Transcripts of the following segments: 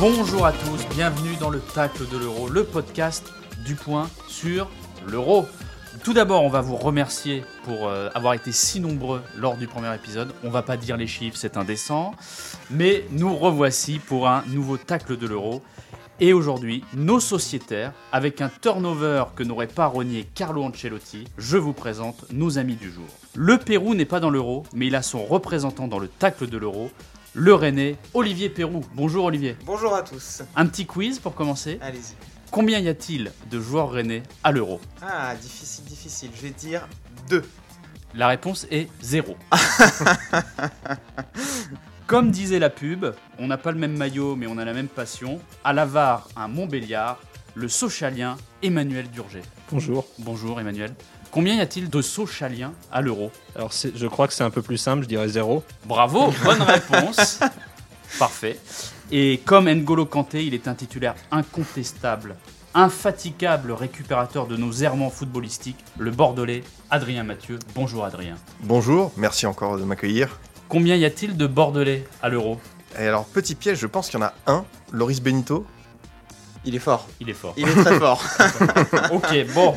Bonjour à tous, bienvenue dans le Tacle de l'Euro, le podcast du point sur l'Euro. Tout d'abord, on va vous remercier pour euh, avoir été si nombreux lors du premier épisode. On va pas dire les chiffres, c'est indécent. Mais nous revoici pour un nouveau tacle de l'euro. Et aujourd'hui, nos sociétaires, avec un turnover que n'aurait pas renié Carlo Ancelotti, je vous présente nos amis du jour. Le Pérou n'est pas dans l'euro, mais il a son représentant dans le tacle de l'euro, le Rennais Olivier Pérou. Bonjour Olivier. Bonjour à tous. Un petit quiz pour commencer. Allez-y. Combien y a-t-il de joueurs rennais à l'euro Ah, difficile, difficile. Je vais dire 2. La réponse est zéro. Comme disait la pub, on n'a pas le même maillot mais on a la même passion. À la VAR, un Montbéliard, le Socialien Emmanuel Durger. Bonjour. Bonjour Emmanuel. Combien y a-t-il de Socialiens à l'euro Alors je crois que c'est un peu plus simple, je dirais zéro. Bravo, bonne réponse. Parfait. Et comme N'Golo Kanté, il est un titulaire incontestable, infatigable récupérateur de nos errements footballistiques, le Bordelais Adrien Mathieu. Bonjour Adrien. Bonjour, merci encore de m'accueillir. Combien y a-t-il de Bordelais à l'euro? Et alors, petit piège, je pense qu'il y en a un, Loris Benito. Il est fort. Il est fort. Il est très fort. Ok, bon.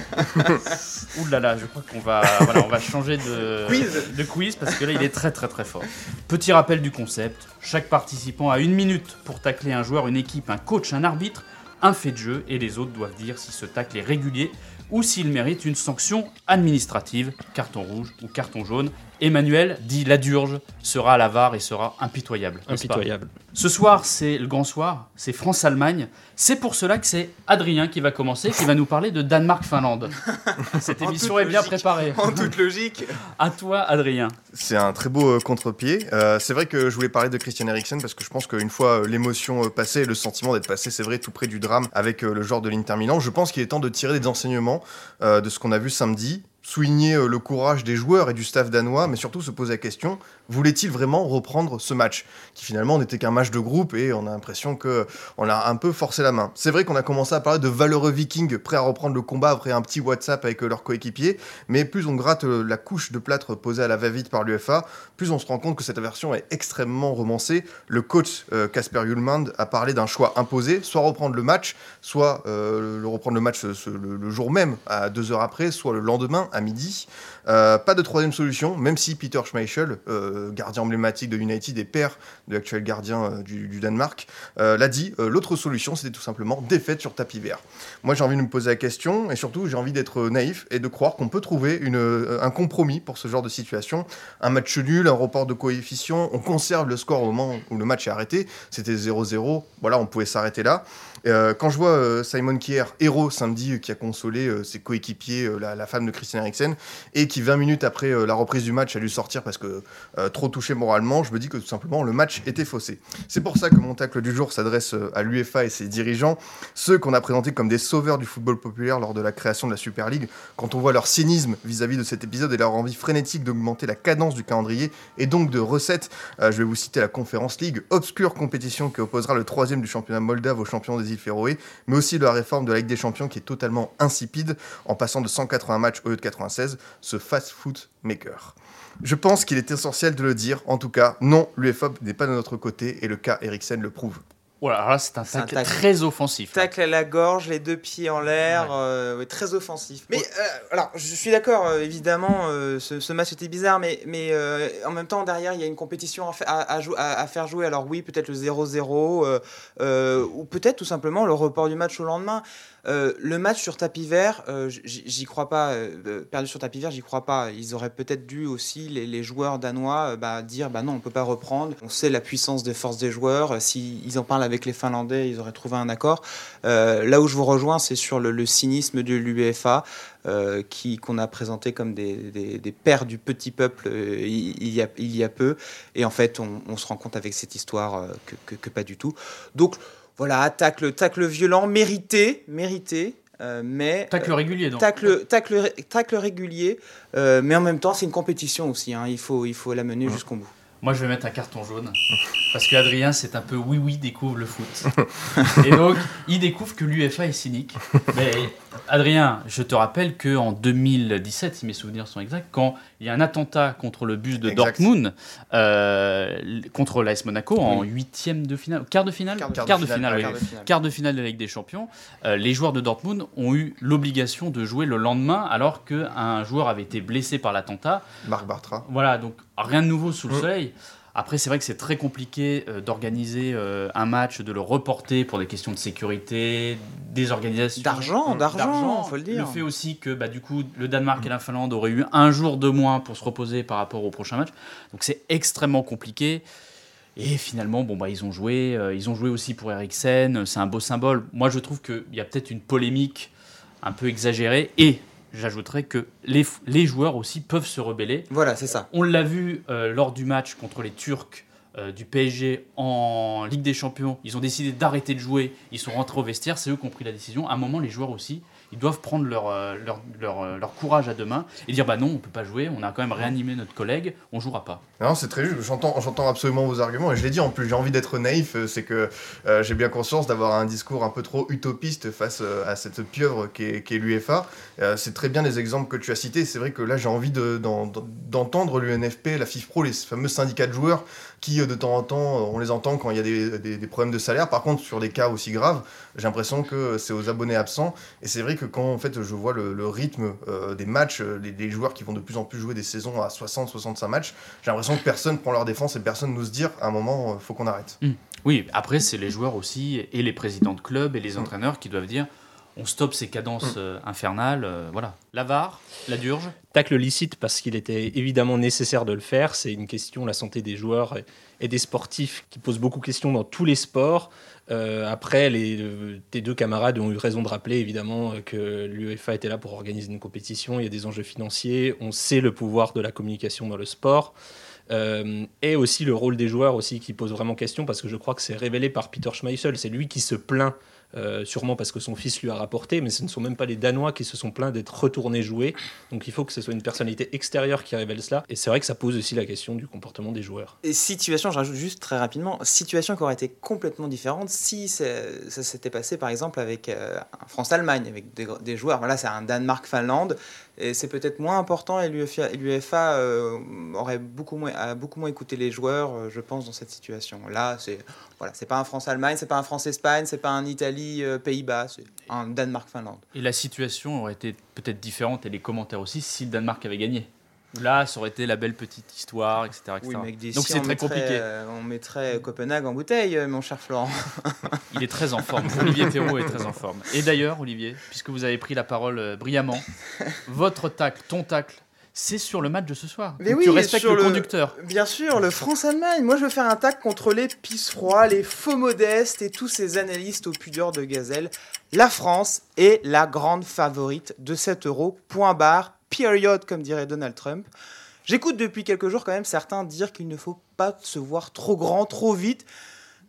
Ouh là là, je crois qu'on va, voilà, on va changer de Quiz. de quiz parce que là, il est très très très fort. Petit rappel du concept chaque participant a une minute pour tacler un joueur, une équipe, un coach, un arbitre, un fait de jeu, et les autres doivent dire si ce tacle est régulier ou s'il mérite une sanction administrative, carton rouge ou carton jaune. Emmanuel dit la durge sera à la VAR et sera impitoyable. Impitoyable. ce soir, c'est le grand soir, c'est France-Allemagne. C'est pour cela que c'est Adrien qui va commencer, qui va nous parler de Danemark-Finlande. Cette émission est bien logique. préparée. en toute logique. À toi, Adrien. C'est un très beau euh, contre-pied. Euh, c'est vrai que je voulais parler de Christian Eriksen parce que je pense qu'une fois euh, l'émotion euh, passée, le sentiment d'être passé, c'est vrai, tout près du drame avec euh, le joueur de l'Inter Milan, je pense qu'il est temps de tirer des enseignements euh, de ce qu'on a vu samedi, souligner euh, le courage des joueurs et du staff danois, mais surtout se poser la question voulait-il vraiment reprendre ce match qui finalement n'était qu'un match de groupe et on a l'impression que on a un peu forcé la main. C'est vrai qu'on a commencé à parler de valeureux vikings prêts à reprendre le combat après un petit WhatsApp avec euh, leurs coéquipiers, mais plus on gratte euh, la couche de plâtre posée à la va-vite par l'UFA, plus on se rend compte que cette version est extrêmement romancée. Le coach euh, Casper Hjulmand a parlé d'un choix imposé, soit reprendre le match, soit euh, le reprendre le match euh, le jour même à deux heures après, soit le lendemain à midi. Euh, pas de troisième solution, même si Peter Schmeichel, euh, gardien emblématique de United et père de l'actuel gardien euh, du, Danemark, euh, l'a dit, euh, l'autre solution c'était tout simplement défaite sur tapis vert. Moi j'ai envie de me poser la question et surtout j'ai envie d'être naïf et de croire qu'on peut trouver euh, un compromis pour ce genre de situation. Un match nul, un report de coefficient, on conserve le score au moment où le match est arrêté, c'était 0-0, voilà on pouvait s'arrêter là. Euh, quand je vois euh, Simon Kier, héros samedi, euh, qui a consolé ses coéquipiers, la, femme de Christian Eriksen, et qui 20 minutes après la reprise du match a dû sortir parce que trop touché moralement, je me dis que tout simplement le match était faussé. C'est pour ça que mon tacle du jour s'adresse à l'UEFA et ses dirigeants, ceux qu'on a présentés comme des sauveurs du football populaire lors de la création de la Super League. Quand on voit leur cynisme vis-à-vis de cet épisode et leur envie frénétique d'augmenter la cadence du calendrier et donc de recettes, je vais vous citer la Conference League, obscure compétition qui opposera le troisième du championnat moldave au champion des mais aussi de la réforme de la Ligue des Champions qui est totalement insipide en passant de 180 matchs au lieu de 96, ce fast-food maker. Je pense qu'il est essentiel de le dire, en tout cas, non, l'UEFA n'est pas de notre côté et le cas Eriksen le prouve. Voilà, alors là, c'est un un tacle très offensif. Tacle à la gorge, les deux pieds en l'air, euh, ouais, très offensif. Mais euh, alors, je suis d'accord, euh, évidemment, euh, ce, ce match était bizarre, mais, mais euh, en même temps, derrière, il y a une compétition à, à, à faire jouer. Alors oui, peut-être le 0-0, euh, euh, ou peut-être tout simplement le report du match au lendemain. Euh, le match sur tapis vert, euh, j'y crois pas. euh, perdu sur tapis vert, j'y crois pas. Ils auraient peut-être dû aussi, les, joueurs danois, euh, bah, dire bah non, on peut pas reprendre. On sait la puissance des forces des joueurs. Euh, S'ils en parlent avec les Finlandais, ils auraient trouvé un accord. Euh, là où je vous rejoins, c'est sur le, cynisme de l'UEFA, euh, qu'on a présenté comme des, pères du petit peuple euh, il, y a, peu. Et en fait, on, se rend compte avec cette histoire euh, que, que pas du tout. Donc voilà, tacle, tacle violent, mérité, mérité. euh, mais Tacle régulier, donc. tacle, tacle, tacle régulier, euh, mais en même temps c'est une compétition aussi. hein, il faut, il faut la mener jusqu'au bout. Moi, je vais mettre un carton jaune. Parce que Adrien, c'est un peu oui, oui, découvre le foot. Et donc, il découvre que l'UFA est cynique. Mais Adrien, je te rappelle qu'en 2017, si mes souvenirs sont exacts, quand il y a un attentat contre le bus de Exact. Dortmund, euh, contre l'AS Monaco, en huitième de finale, quart de finale Quart de finale, oui. quart de finale. quart de finale de la Ligue des Champions, euh, les joueurs de Dortmund ont eu l'obligation de jouer le lendemain alors qu'un joueur avait été blessé par l'attentat. Marc Bartra. Voilà, donc rien de nouveau sous le Mm. Après, c'est vrai que c'est très compliqué euh, d'organiser euh, un match, de le reporter pour des questions de sécurité, des organisations. D'argent, Mm. d'argent, faut le dire. fait aussi que bah, du coup, le Danemark et la Finlande auraient eu un jour de moins pour se reposer par rapport au prochain match. Donc c'est extrêmement compliqué. Et finalement, bon, bah, ils ont joué. euh, ils ont joué aussi pour Eriksen. C'est un beau symbole. Moi, je trouve qu'il y a peut-être une polémique un peu exagérée. Et j'ajouterais que les, les joueurs aussi peuvent se rebeller. Voilà, c'est ça. On l'a vu euh, lors du match contre les Turcs euh, du PSG en Ligue des Champions. Ils ont décidé d'arrêter de jouer. Ils sont rentrés au vestiaire. C'est eux qui ont pris la décision. À un moment, les joueurs aussi, ils doivent prendre leur, euh, leur, euh, leur courage à deux mains et dire bah non, on peut pas jouer. On a quand même réanimé notre collègue. On jouera pas. Non, c'est très juste. J'entends, absolument vos arguments et je l'ai dit en plus. J'ai envie d'être naïf. C'est que j'ai bien conscience d'avoir un discours un peu trop utopiste face à cette pieuvre qu'est, qu'est l'UEFA. Euh, c'est très bien les exemples que tu as cités. C'est vrai que là, j'ai envie de, d'en- d'entendre l'UNFP, la FIFPro, les fameux syndicats de joueurs qui, euh, de temps en temps, euh, on les entend quand il y a des, des- des problèmes de salaire. Par contre, sur des cas aussi graves, j'ai l'impression que c'est aux abonnés absents. Et c'est vrai que quand en fait, je vois le, le rythme euh, des matchs, les, les joueurs qui vont de plus en plus jouer des saisons à 60-65 matchs, j'ai l'impression que personne prend leur défense et personne n'ose dire à un moment, faut qu'on arrête. Oui, après, c'est les joueurs aussi et les présidents de club et les entraîneurs qui doivent dire on stoppe ces cadences euh, infernales. euh, voilà. La VAR, la Durge. Tacle licite parce qu'il était évidemment nécessaire de le faire. C'est une question, la santé des joueurs et- et des sportifs, qui pose beaucoup de questions dans tous les sports. Euh, après, les, euh, tes deux camarades ont eu raison de rappeler évidemment que l'UEFA était là pour organiser une compétition. Il y a des enjeux financiers. On sait le pouvoir de la communication dans le sport. Euh, et aussi le rôle des joueurs aussi qui pose vraiment question parce que je crois que c'est révélé par Peter Schmeichel. C'est lui qui se plaint euh, sûrement parce que son fils lui a rapporté, mais ce ne sont même pas les Danois qui se sont plaints d'être retournés jouer. Donc il faut que ce soit une personnalité extérieure qui révèle cela. Et c'est vrai que ça pose aussi la question du comportement des joueurs. Et situation, je rajoute juste très rapidement, situation qui aurait été complètement différente si ça, s'était passé par exemple avec euh, France-Allemagne, avec des, joueurs. Voilà, c'est un Danemark-Finlande, et c'est peut-être moins important, et l'UEFA, euh, aurait beaucoup moins, beaucoup moins écouté les joueurs, euh, je pense, dans cette situation. Là, c'est voilà, pas un France-Allemagne, c'est pas un France-Espagne, c'est pas un Italie-Pays-Bas, c'est un Danemark-Finlande. Et la situation aurait été peut-être différente et les commentaires aussi si le Danemark avait gagné. Là, ça aurait été la belle petite histoire, etc. etc. Oui, mais avec des- Donc si c'est très mettrait, compliqué. euh, on mettrait Copenhague en bouteille, euh, mon cher Florent. Il est très en forme. Olivier Thérault est très en forme. Et d'ailleurs, Olivier, puisque vous avez pris la parole euh, brillamment, votre tacle, ton tacle, c'est sur le match de ce soir. Mais oui, tu respectes le, le- conducteur. Bien sûr, le France-Allemagne. Moi, je veux faire un tac contre les pisse froids, les faux modestes et tous ces analystes aux pudeurs de gazelle. La France est la grande favorite de 7 euros. Point barre, period, comme dirait Donald Trump. J'écoute depuis quelques jours quand même certains dire qu'il ne faut pas se voir trop grand, trop vite.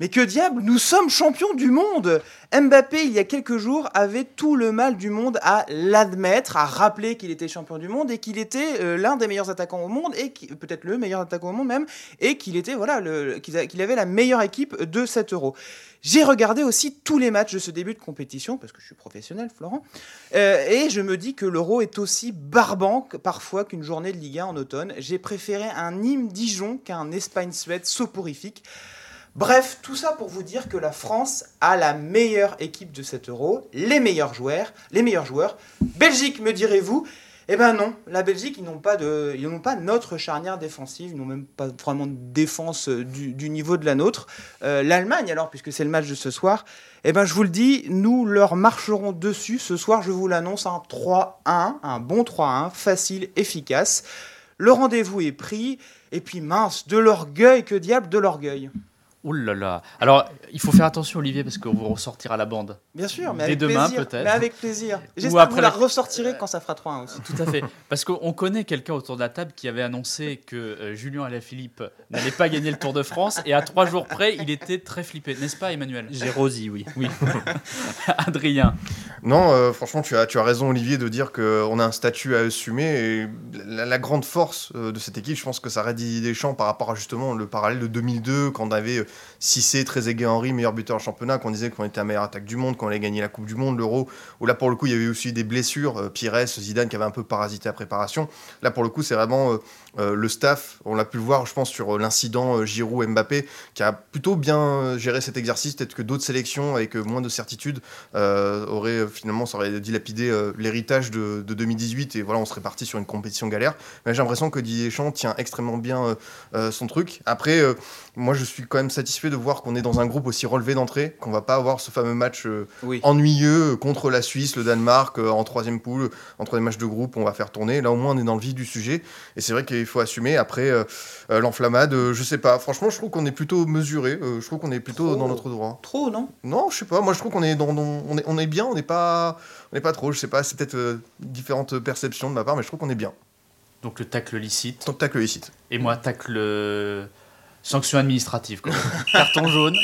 Mais que diable, nous sommes champions du monde Mbappé, il y a quelques jours, avait tout le mal du monde à l'admettre, à rappeler qu'il était champion du monde et qu'il était euh, l'un des meilleurs attaquants au monde, et peut-être le meilleur attaquant au monde même, et qu'il était voilà qu'il avait la meilleure équipe de 7 euros. J'ai regardé aussi tous les matchs de ce début de compétition, parce que je suis professionnel, Florent, euh, et je me dis que l'euro est aussi barbant parfois qu'une journée de Ligue 1 en automne. J'ai préféré un Nîmes-Dijon qu'un Espagne-Suède soporifique. Bref, tout ça pour vous dire que la France a la meilleure équipe de 7 euros, les meilleurs joueurs, les meilleurs joueurs. Belgique, me direz-vous? Eh ben non, la Belgique, ils n'ont pas notre charnière défensive, ils n'ont même pas vraiment de défense euh, du, du niveau de la nôtre. Euh, L'Allemagne, alors, puisque c'est le match de ce soir, eh ben je vous le dis, nous leur marcherons dessus ce soir. Je vous l'annonce, un 3-1, un bon 3-1, facile, efficace. Le rendez-vous est pris, et puis mince, de l'orgueil, que diable, de l'orgueil. Oh là là. Alors, il faut faire attention, Olivier, parce qu'on vous ressortira la bande. Bien sûr, mais Dès avec demain, plaisir. peut-être. Mais avec plaisir. Ou J'espère que après vous la la- ressortirez quand ça fera 3-1 aussi. Tout à fait. Parce qu'on connaît quelqu'un autour de la table qui avait annoncé que euh, Julien Alaphilippe n'allait pas gagner le Tour de France. Et à trois jours près, il était très flippé. N'est-ce pas, Emmanuel? J'ai Rosy, oui. Oui. Adrien. Non, euh, franchement, tu as, tu as raison, Olivier, de dire qu'on a un statut à assumer. Et la, la grande force euh, de cette équipe, je pense que ça Didier Deschamps par rapport à justement le parallèle de 2002, quand on avait euh, Cissé, Trezeguet, Henry, meilleur buteur au championnat, qu'on disait qu'on était la meilleure attaque du monde, qu'on allait gagner la Coupe du Monde, l'Euro, où là, pour le coup, il y avait aussi des blessures. euh, Pires, Zidane qui avait un peu parasité la préparation. Là, pour le coup, c'est vraiment euh, le staff. On l'a pu le voir, je pense, sur euh, l'incident euh, Giroud-Mbappé, qui a plutôt bien géré cet exercice. Peut-être que d'autres sélections, avec moins de certitude, euh, aurait euh, finalement ça aurait dilapidé euh, l'héritage de, de 2018 et voilà on serait parti sur une compétition galère mais j'ai l'impression que Didier Deschamps tient extrêmement bien son truc après moi je suis quand même satisfait de voir qu'on est dans un groupe aussi relevé d'entrée qu'on va pas avoir ce fameux match Oui. ennuyeux contre la Suisse le Danemark en troisième poule en troisième match de groupe on va faire tourner là au moins on est dans le vif du sujet et c'est vrai qu'il faut assumer après euh, euh, l'enflammade euh, je sais pas franchement je trouve qu'on est plutôt mesuré euh, je trouve qu'on est plutôt Trop. dans notre droit Trop, non? Non, je sais pas. Moi, je trouve qu'on est, dans, dans- on est, on est bien. On n'est pas, on n'est pas trop. Je sais pas. C'est peut-être euh, différentes perceptions de ma part, mais je trouve qu'on est bien. Donc le tacle licite. Que tacle licite. Et moi, tacle sanction administrative. quoi. Carton jaune.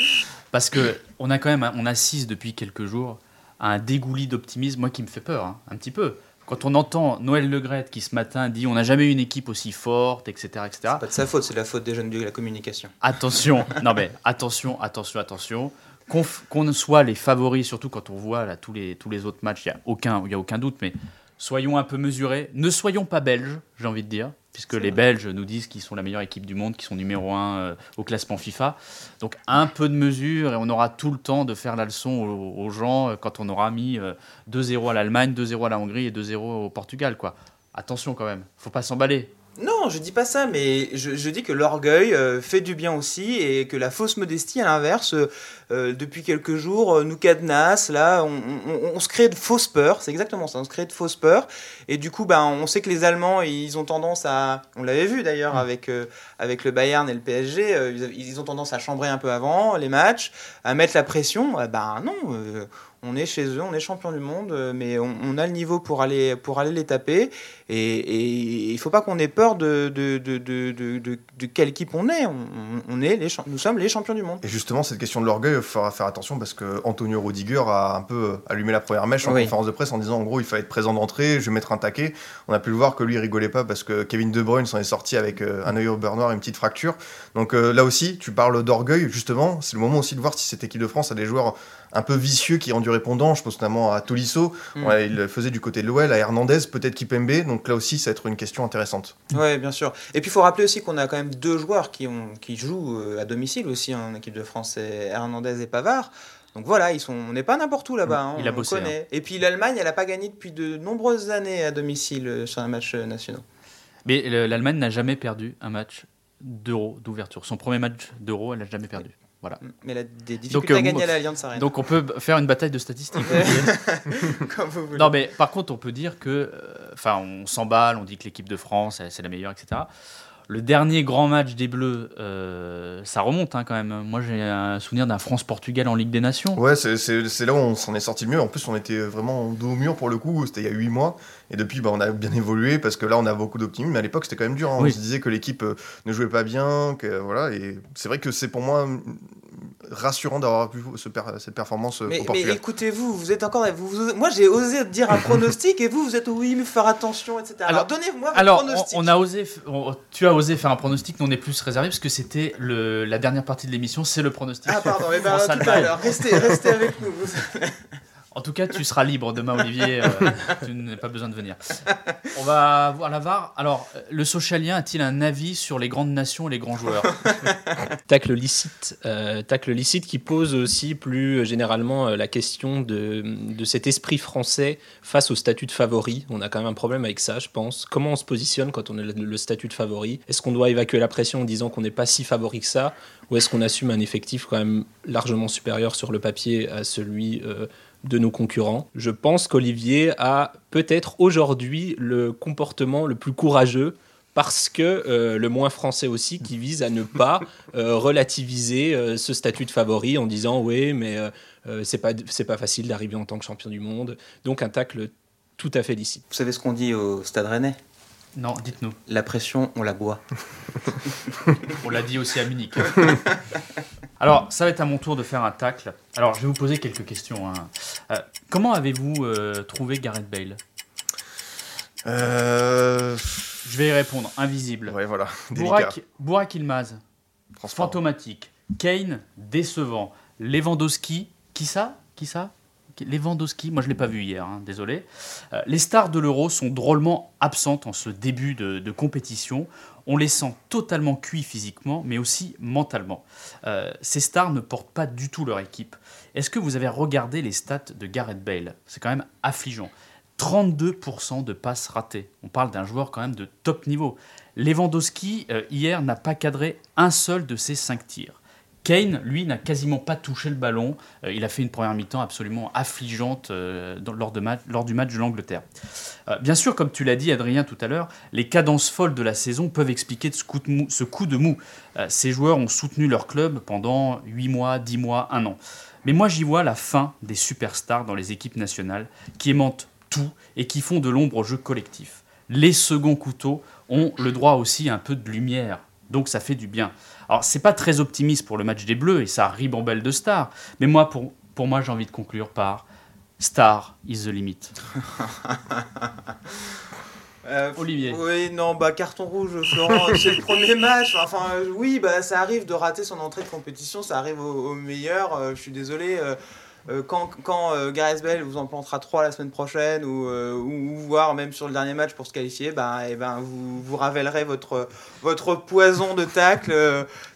Parce que on a quand même, on assiste depuis quelques jours à un dégouli d'optimisme, moi qui me fait peur, hein, un petit peu. Quand on entend Noël Legrette qui ce matin dit on n'a jamais eu une équipe aussi forte, etc., etc. Pas de sa faute, c'est la faute des jeunes de la communication. Attention, non mais attention, attention, attention. Qu'on Qu'on soit les favoris, surtout quand on voit là, tous, les, tous les autres matchs, il n'y a, aucun- il y a aucun doute, mais soyons un peu mesurés. Ne soyons pas belges, j'ai envie de dire, puisque les Belges nous disent qu'ils sont la meilleure équipe du monde, qu'ils sont numéro un euh, au classement FIFA. Donc un peu de mesure et on aura tout le temps de faire la leçon aux, aux gens euh, quand on aura mis euh, 2-0 à l'Allemagne, 2-0 à la Hongrie et 2-0 au Portugal. quoi. Attention quand même, faut pas s'emballer. Non, je dis pas ça, mais je, je dis que l'orgueil euh, fait du bien aussi et que la fausse modestie, à l'inverse, euh, euh, depuis quelques jours, euh, nous cadenasse. Là, on, on- on se crée de fausses peurs. C'est exactement ça. On se crée de fausses peurs. Et du coup, ben, on sait que les Allemands, ils ont tendance à. On l'avait vu d'ailleurs avec, euh, avec le Bayern et le PSG. ils, ont tendance à chambrer un peu avant les matchs, à mettre la pression. Euh, ben non. On est chez eux, on est champion du monde, euh, mais on, on a le niveau pour aller, pour aller les taper. Et, il faut pas qu'on ait peur de, de, de, de, quelle équipe on est. On, est les, nous sommes les champions du monde. Et justement, cette question de l'orgueil, il faudra faire attention parce que Antonio Rudiger a un peu allumé la première mèche en Oui. conférence de presse en disant en gros, il fallait être présent d'entrée, je vais mettre un taquet. On a pu le voir que lui, il rigolait pas parce que Kevin De Bruyne s'en est sorti avec euh, un œil au beurre noir et une petite fracture. Donc euh, là aussi, tu parles d'orgueil, justement, c'est le moment aussi de voir si cette équipe de France a des joueurs un peu vicieux qui ont du répondant. Je pense notamment à Tolisso, Mm. Ouais, il le faisait du côté de l'OL, à Hernandez, peut-être Kipembe. Donc là aussi, ça va être une question intéressante. Ouais, bien sûr. Et puis il faut rappeler aussi qu'on a quand même deux joueurs qui, ont, qui jouent euh, à domicile aussi en équipe de France, Hernandez et Pavard. Donc voilà, ils sont, on n'est pas n'importe où là-bas. hein, Il a on bossé, connaît. Et puis l'Allemagne, elle n'a pas gagné depuis de nombreuses années à domicile euh, sur un match euh, national. Mais le- l'Allemagne n'a jamais perdu un match d'euro d'ouverture. Son premier match d'euro, elle n'a jamais perdu. Voilà. Mais elle a des difficultés euh, à gagner moi- à l'Alliance Arena. Donc on peut faire une bataille de statistiques. Comme vous voulez. non mais par contre on peut dire que, euh, enfin on s'emballe, on dit que l'équipe de France c'est la meilleure, etc. Le dernier grand match des Bleus, euh, ça remonte hein, quand même. Moi j'ai un souvenir d'un France-Portugal en Ligue des Nations. Ouais, c'est- là où on s'en est sorti mieux. En plus, on était vraiment dos au mur pour le coup. C'était il y a 8 mois. Et depuis, bah, on a bien évolué parce que là, on a beaucoup d'optimisme. Mais à l'époque, c'était quand même dur. hein. Oui. On se disait que l'équipe euh, ne jouait pas bien. Que, voilà, et c'est vrai que c'est pour moi rassurant d'avoir vu ce per- cette performance euh, Mais, au mais Portugal. écoutez-vous, vous êtes encore. Vous, vous- moi, j'ai osé dire un pronostic et vous, vous êtes oui, mais faire attention, etc. Alors, Alors- donnez-moi votre Alors, on, pronostic. on a osé, on- tu as osé faire un pronostic, nous on est plus réservé parce que c'était la dernière partie de l'émission, c'est le pronostic. Ah, pardon, mais ben, tout à l'heure. Restez, restez avec nous. En tout cas, tu seras libre demain, Olivier. euh, tu n'as pas besoin de venir. On va voir la VAR. Alors, le socialien a-t-il un avis sur les grandes nations et les grands joueurs Tacle licite, euh, tacle licite qui pose aussi plus généralement euh, la question de, de cet esprit français face au statut de favori. On a quand même un problème avec ça, je pense. Comment on se positionne quand on a le, le statut de favori? Est-ce qu'on doit évacuer la pression en disant qu'on n'est pas si favori que ça? Ou est-ce qu'on assume un effectif quand même largement supérieur sur le papier à celui euh, de nos concurrents Je pense qu'Olivier a peut-être aujourd'hui le comportement le plus courageux parce que euh, le moins français aussi qui vise à ne pas euh, relativiser euh, ce statut de favori en disant oui mais c'est pas c'est pas facile d'arriver en tant que champion du monde donc un tacle tout à fait licite. Vous savez ce qu'on dit au Stade Rennais? Non, dites-nous. La pression, on la boit. on l'a dit aussi à Munich. Alors, ça va être à mon tour de faire un tacle. Alors, je vais vous poser quelques questions. Hein. comment avez-vous trouvé Gareth Bale? Euh... Je vais y répondre. Invisible. Ouais, voilà. Bourak, Ilmaz. Fantomatique. Kane, décevant. Lewandowski. Qui ça? Qui ça? Lewandowski, moi je ne l'ai pas vu hier, hein, désolé. Euh, les stars de l'Euro sont drôlement absentes en ce début de, compétition. On les sent totalement cuits physiquement, mais aussi mentalement. Euh, ces stars ne portent pas du tout leur équipe. Est-ce que vous avez regardé les stats de Gareth Bale? C'est quand même affligeant. 32% de passes ratées. On parle d'un joueur quand même de top niveau. Lewandowski, euh, hier, n'a pas cadré un seul de ses 5 tirs. Kane, lui, n'a quasiment pas touché le ballon. Euh, il a fait une première mi-temps absolument affligeante euh, lors, du match de l'Angleterre. bien sûr, comme tu l'as dit, Adrien, tout à l'heure, les cadences folles de la saison peuvent expliquer ce coup de mou. Ce coup de mou. ces joueurs ont soutenu leur club pendant 8 mois, 10 mois, 1 an. Mais moi, j'y vois la fin des superstars dans les équipes nationales qui aimantent tout et qui font de l'ombre au jeu collectif. Les seconds couteaux ont le droit aussi à un peu de lumière, donc ça fait du bien. Alors c'est pas très optimiste pour le match des Bleus et ça ribambelle de stars, mais moi pour, pour moi j'ai envie de conclure par Star is the limit. Euh, Olivier. Oui, non, bah carton rouge, Florent, c'est le premier match. Enfin, oui, bah ça arrive de rater son entrée de compétition, ça arrive au, meilleur. Euh, je suis désolé. Euh, euh, quand, quand euh, Gareth Bell vous en plantera 3 la semaine prochaine ou, euh, ou, voire même sur le dernier match pour se qualifier, ben, et ben, vous, vous ravellerez votre, votre poison de tacle.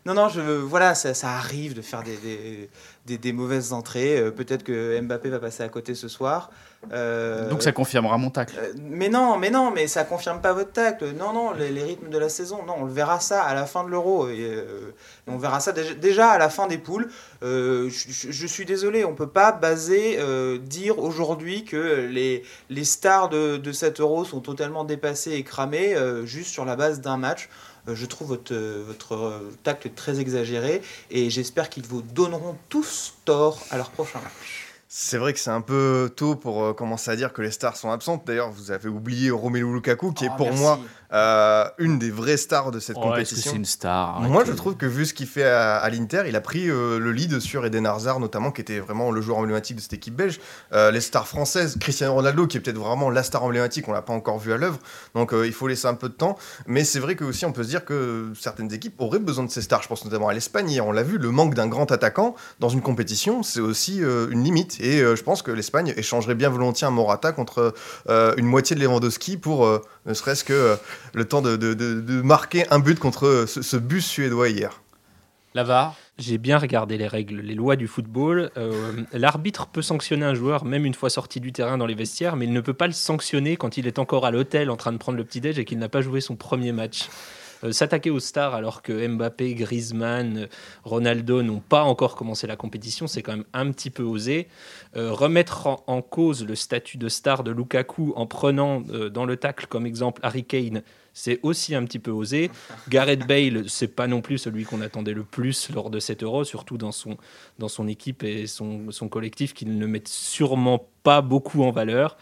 non, non, je, voilà, ça, ça arrive de faire des, des, des, des mauvaises entrées. Peut-être que Mbappé va passer à côté ce soir. Euh, Donc ça confirmera mon tacle. Euh, mais non, mais non, mais ça confirme pas votre tacle. Non, non, les, rythmes de la saison, non, on le verra ça à la fin de l'Euro. Et, euh, on verra ça déjà, à la fin des poules. Je, suis désolé, on peut pas baser, dire aujourd'hui que les, les stars de, de cet Euro sont totalement dépassées et cramées juste sur la base d'un match je trouve votre, votre tacle très exagéré et j'espère qu'ils vous donneront tous tort à leur prochain match. C'est vrai que c'est un peu tôt pour euh, commencer à dire que les stars sont absentes. D'ailleurs, vous avez oublié Romelu Lukaku, qui est ah, pour moi euh, une des vraies stars de cette compétition. Est-ce que c'est une star Moi, je trouve que vu ce qu'il fait à, l'Inter, il a pris euh, le lead sur Eden Hazard, notamment, qui était vraiment le joueur emblématique de cette équipe belge. Euh, les stars françaises, Cristiano Ronaldo, qui est peut-être vraiment la star emblématique, on l'a pas encore vu à l'œuvre. Donc, il faut laisser un peu de temps. Mais c'est vrai que aussi, on peut se dire que certaines équipes auraient besoin de ces stars. Je pense notamment à l'Espagne. Hier, on l'a vu, le manque d'un grand attaquant dans une compétition, c'est aussi une limite. Et je pense que l'Espagne échangerait bien volontiers un Morata contre une moitié de Lewandowski pour ne serait-ce que le temps de de, marquer un but contre ce, bus suédois hier. Lavar J'ai bien regardé les règles, les lois du football. Euh, l'arbitre peut sanctionner un joueur même une fois sorti du terrain dans les vestiaires, mais il ne peut pas le sanctionner quand il est encore à l'hôtel en train de prendre le petit-déj et qu'il n'a pas joué son premier match. Euh, s'attaquer aux stars alors que Mbappé, Griezmann, Ronaldo n'ont pas encore commencé la compétition, c'est quand même un petit peu osé. Euh, remettre en, cause le statut de star de Lukaku en prenant dans le tacle comme exemple Harry Kane, c'est aussi un petit peu osé. Gareth Bale, c'est pas non plus celui qu'on attendait le plus lors de cet Euro, surtout dans son, dans son équipe et son, son collectif qu'ils ne mettent sûrement pas beaucoup en valeur.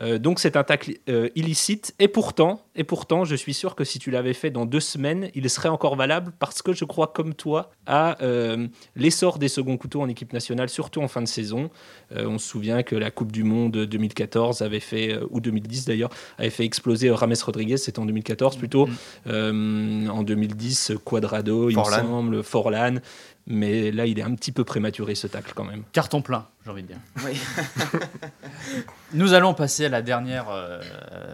Euh, donc c'est un tacle euh, illicite. Et pourtant, et pourtant, je suis sûr que si tu l'avais fait dans deux semaines, il serait encore valable parce que je crois comme toi à euh, l'essor des seconds couteaux en équipe nationale, surtout en fin de saison. on se souvient que la Coupe du Monde 2014 avait fait, ou 2010 d'ailleurs, avait fait exploser Rames Rodriguez, c'était en 2014 plutôt. Mm. en 2010, Quadrado, il me semble, Forlan mais là, il est un petit peu prématuré ce tacle quand même. Carton plein, j'ai envie de dire. Nous allons passer à la dernière euh,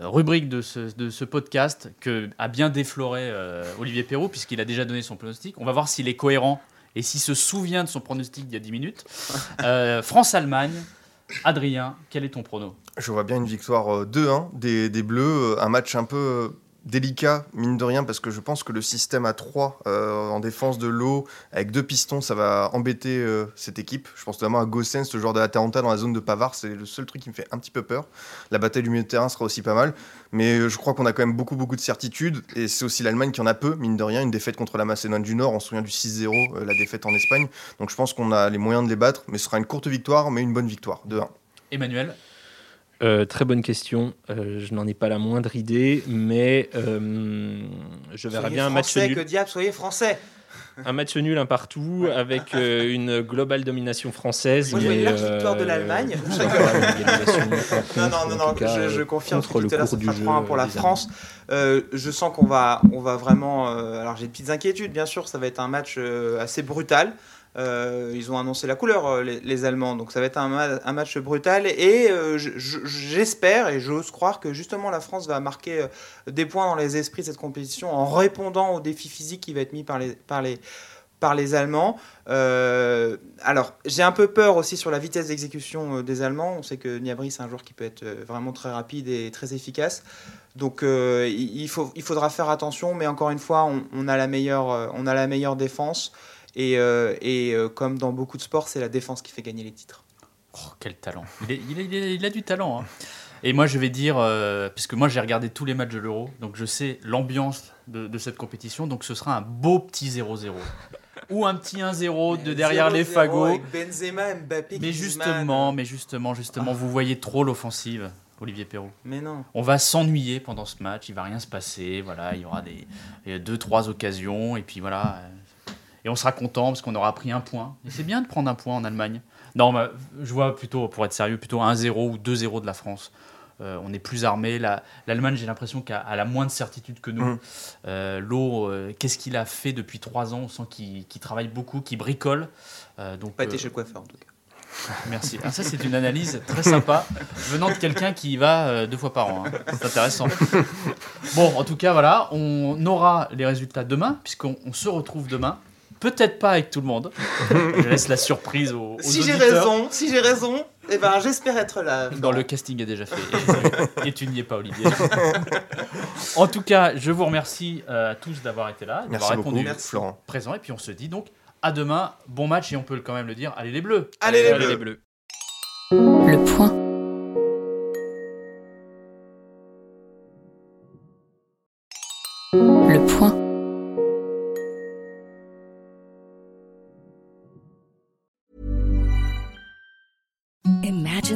rubrique de ce, de ce, podcast que a bien défloré euh, Olivier Perrault, puisqu'il a déjà donné son pronostic. On va voir s'il est cohérent et s'il se souvient de son pronostic d'il y a 10 minutes. Euh, France-Allemagne. Adrien, quel est ton prono? Je vois bien une victoire 2-1 des, des, Bleus, un match un peu délicat, mine de rien, parce que je pense que le système à 3 euh, en défense de l'eau, avec deux pistons, ça va embêter euh, cette équipe. Je pense notamment à Gossens, ce joueur de Atalanta dans la zone de Pavard, c'est le seul truc qui me fait un petit peu peur. La bataille du milieu de terrain sera aussi pas mal, mais euh, je crois qu'on a quand même beaucoup, beaucoup de certitudes, et c'est aussi l'Allemagne qui en a peu, mine de rien, une défaite contre la Macédoine du Nord, on se souvient du 6-0, la défaite en Espagne, donc je pense qu'on a les moyens de les battre, mais ce sera une courte victoire, mais une bonne victoire, de 1. Emmanuel? Euh, très bonne question. Euh, je n'en ai pas la moindre idée, mais euh, je verrais Soyez bien un match nul. que diable, soyez français. Un match nul, un partout, avec une globale domination française. Moi, je une mais, large victoire de l'Allemagne. Non, non, non, non, cas, je, je confirme contre le tout cours du jeu 3-1 pour la France. Je sens qu'on va, on va vraiment. alors, j'ai de petites inquiétudes, bien sûr. Ça va être un match assez brutal. Euh, ils ont annoncé la couleur, euh, les, Allemands. Donc, ça va être un, ma- un match brutal. Et euh, je- je- j'espère et j'ose croire que justement la France va marquer des points dans les esprits de cette compétition en répondant au défi physique qui va être mis par les, par les, par les Allemands. Alors, j'ai un peu peur aussi sur la vitesse d'exécution des Allemands. On sait que Niabri, c'est un joueur qui peut être vraiment très rapide et très efficace. Donc, il, faut, il faudra faire attention. Mais encore une fois, on, a, la meilleure, on a la meilleure défense. Et, euh, et euh, comme dans beaucoup de sports, c'est la défense qui fait gagner les titres. Oh, quel talent. Il, est- il est- il est- il a du talent. hein. Et moi, je vais dire, euh, puisque moi j'ai regardé tous les matchs de l'Euro, donc je sais l'ambiance de, de cette compétition, donc ce sera un beau petit 0-0. Ou un petit 1-0 de derrière les 0-0 fagots. avec Benzema, Mbappé, Mais justement, mais justement, justement, vous voyez trop l'offensive, Olivier Perrault. Mais non. On va s'ennuyer pendant ce match, il va rien se passer, voilà, il y aura des, deux trois occasions et puis voilà, et on sera content parce qu'on aura pris un point. Et c'est bien de prendre un point en Allemagne. Non, je vois plutôt, pour être sérieux, plutôt 1-0 ou 2-0 de la France. Euh, on est plus armé. La- L'Allemagne, j'ai l'impression qu'elle a la moins de certitude que nous. Mhm. Euh, L'eau, euh, qu'est-ce qu'il a fait depuis trois ans? On sent qu'il travaille beaucoup, qu'il bricole. Euh, donc, Pas été euh, chez le coiffeur en tout cas. Merci. Ah, ça, c'est une analyse très sympa venant de quelqu'un qui y va euh, deux fois par an. hein. C'est intéressant. Bon, en tout cas, voilà, on aura les résultats demain, puisqu'on on se retrouve demain. Peut-être pas avec tout le monde. Je laisse la surprise aux, aux Si j'ai raison, si j'ai raison, eh ben, j'espère être là. Dans le casting est déjà fait. Et, et tu n'y es pas, Olivier. En tout cas, je vous remercie euh, à tous d'avoir été là, d'avoir répondu Merci. Florent. présent. Et puis on se dit donc à demain. Bon match et on peut quand même le dire. Allez les bleus Allez, les Allez, bleus. les bleus. Le point. Le point.